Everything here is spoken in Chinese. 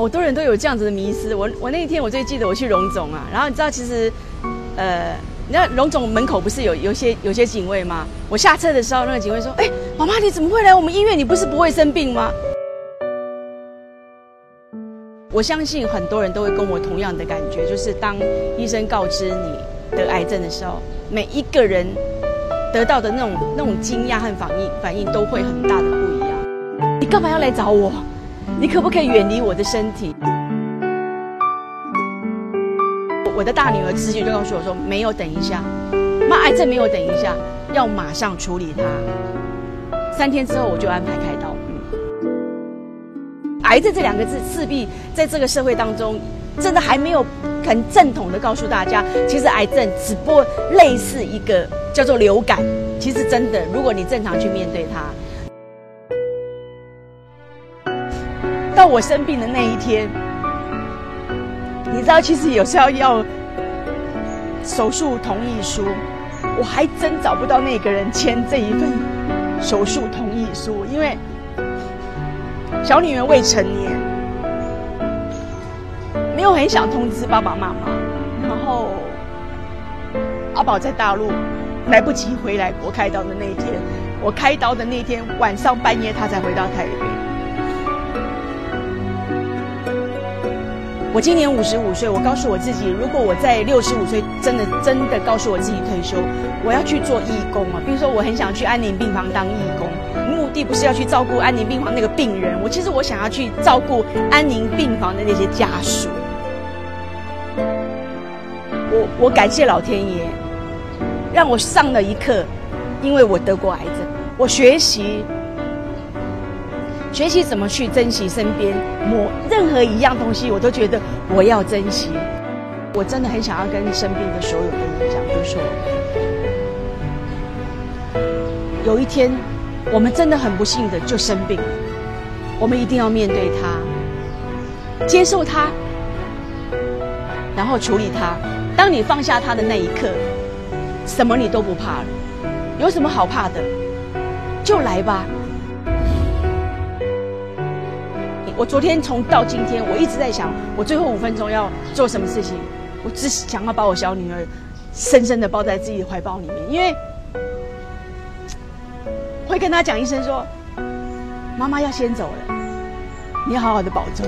好多人都有这样子的迷思。我我那一天我最记得我去荣总啊，然后你知道其实，呃，那荣总门口不是有有些有些警卫吗？我下车的时候，那个警卫说：“哎，妈妈你怎么会来我们医院？你不是不会生病吗？”我相信很多人都会跟我同样的感觉，就是当医生告知你得癌症的时候，每一个人得到的那种那种惊讶和反应反应都会很大的不一样。你干嘛要来找我？你可不可以远离我的身体？我的大女儿直接就告诉我说：“没有，等一下，妈，癌症没有等一下，要马上处理它。”三天之后我就安排开刀。癌症这两个字，势必在这个社会当中，真的还没有很正统的告诉大家，其实癌症只不过类似一个叫做流感。其实真的，如果你正常去面对它，到我生病的那一天，你知道，其实有时候要手术同意书，我还真找不到那个人签这一份手术同意书，因为。小女儿未成年，没有很想通知爸爸妈妈。然后阿宝在大陆，来不及回来我开刀的那一天，我开刀的那天晚上半夜，他才回到台北。我今年五十五岁，我告诉我自己，如果我在六十五岁，真的真的告诉我自己退休，我要去做义工啊。比如说，我很想去安宁病房当义工。目的不是要去照顾安宁病房那个病人，我其实我想要去照顾安宁病房的那些家属。我我感谢老天爷，让我上了一课，因为我得过癌症，我学习学习怎么去珍惜身边某任何一样东西，我都觉得我要珍惜。我真的很想要跟生病的所有的人讲，就说有一天。我们真的很不幸的就生病，我们一定要面对它，接受它，然后处理它。当你放下它的那一刻，什么你都不怕了。有什么好怕的？就来吧。我昨天从到今天，我一直在想，我最后五分钟要做什么事情。我只想要把我小女儿深深的抱在自己的怀抱里面，因为。会跟她讲一声说：“妈妈要先走了，你要好好的保重。”